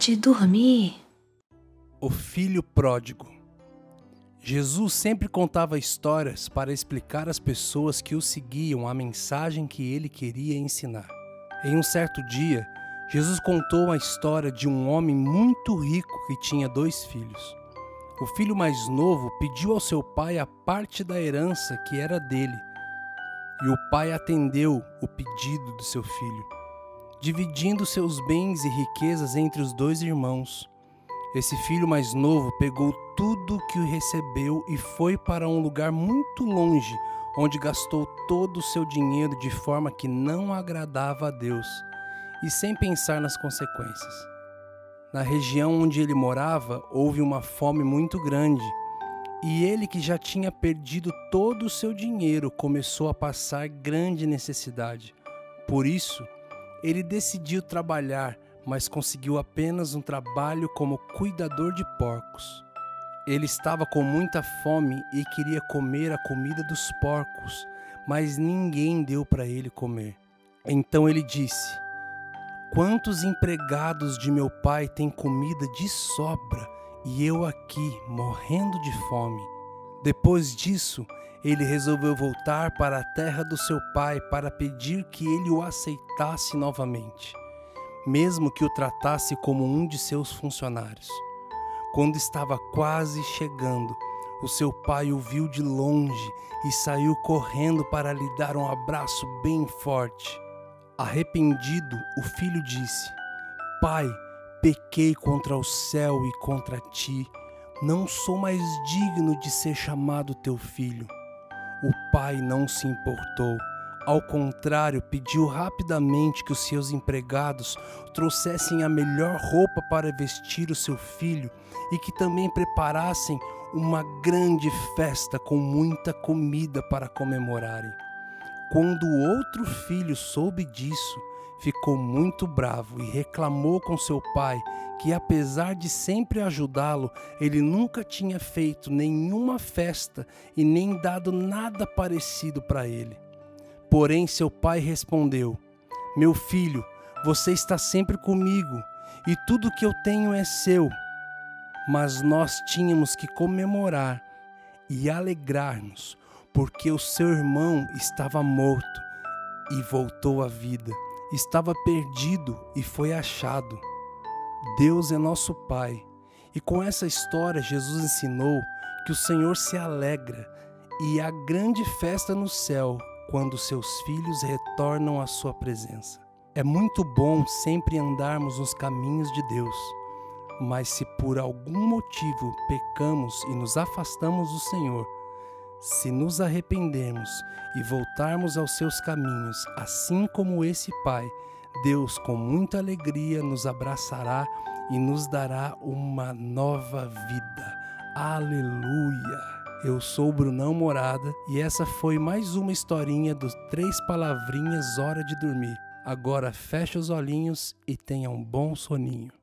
de dormir. O filho pródigo. Jesus sempre contava histórias para explicar às pessoas que o seguiam a mensagem que ele queria ensinar. Em um certo dia, Jesus contou a história de um homem muito rico que tinha dois filhos. O filho mais novo pediu ao seu pai a parte da herança que era dele, e o pai atendeu o pedido do seu filho, dividindo seus bens e riquezas entre os dois irmãos. Esse filho mais novo pegou tudo que recebeu e foi para um lugar muito longe, onde gastou todo o seu dinheiro de forma que não agradava a Deus e sem pensar nas consequências. Na região onde ele morava, houve uma fome muito grande, e ele, que já tinha perdido todo o seu dinheiro, começou a passar grande necessidade. Por isso, ele decidiu trabalhar mas conseguiu apenas um trabalho como cuidador de porcos. Ele estava com muita fome e queria comer a comida dos porcos, mas ninguém deu para ele comer. Então ele disse: Quantos empregados de meu pai têm comida de sobra e eu aqui morrendo de fome? Depois disso, ele resolveu voltar para a terra do seu pai para pedir que ele o aceitasse novamente mesmo que o tratasse como um de seus funcionários. Quando estava quase chegando, o seu pai o viu de longe e saiu correndo para lhe dar um abraço bem forte. Arrependido, o filho disse: Pai, pequei contra o céu e contra ti. Não sou mais digno de ser chamado teu filho. O pai não se importou ao contrário, pediu rapidamente que os seus empregados trouxessem a melhor roupa para vestir o seu filho e que também preparassem uma grande festa com muita comida para comemorarem. Quando o outro filho soube disso, ficou muito bravo e reclamou com seu pai que, apesar de sempre ajudá-lo, ele nunca tinha feito nenhuma festa e nem dado nada parecido para ele. Porém, seu pai respondeu: Meu filho, você está sempre comigo e tudo que eu tenho é seu. Mas nós tínhamos que comemorar e alegrar-nos, porque o seu irmão estava morto e voltou à vida, estava perdido e foi achado. Deus é nosso Pai, e com essa história Jesus ensinou que o Senhor se alegra e há grande festa no céu quando seus filhos retornam à sua presença. É muito bom sempre andarmos nos caminhos de Deus, mas se por algum motivo pecamos e nos afastamos do Senhor, se nos arrependermos e voltarmos aos seus caminhos, assim como esse Pai, Deus com muita alegria nos abraçará e nos dará uma nova vida. Aleluia! Eu sou Brunão Morada e essa foi mais uma historinha dos Três Palavrinhas Hora de Dormir. Agora feche os olhinhos e tenha um bom soninho.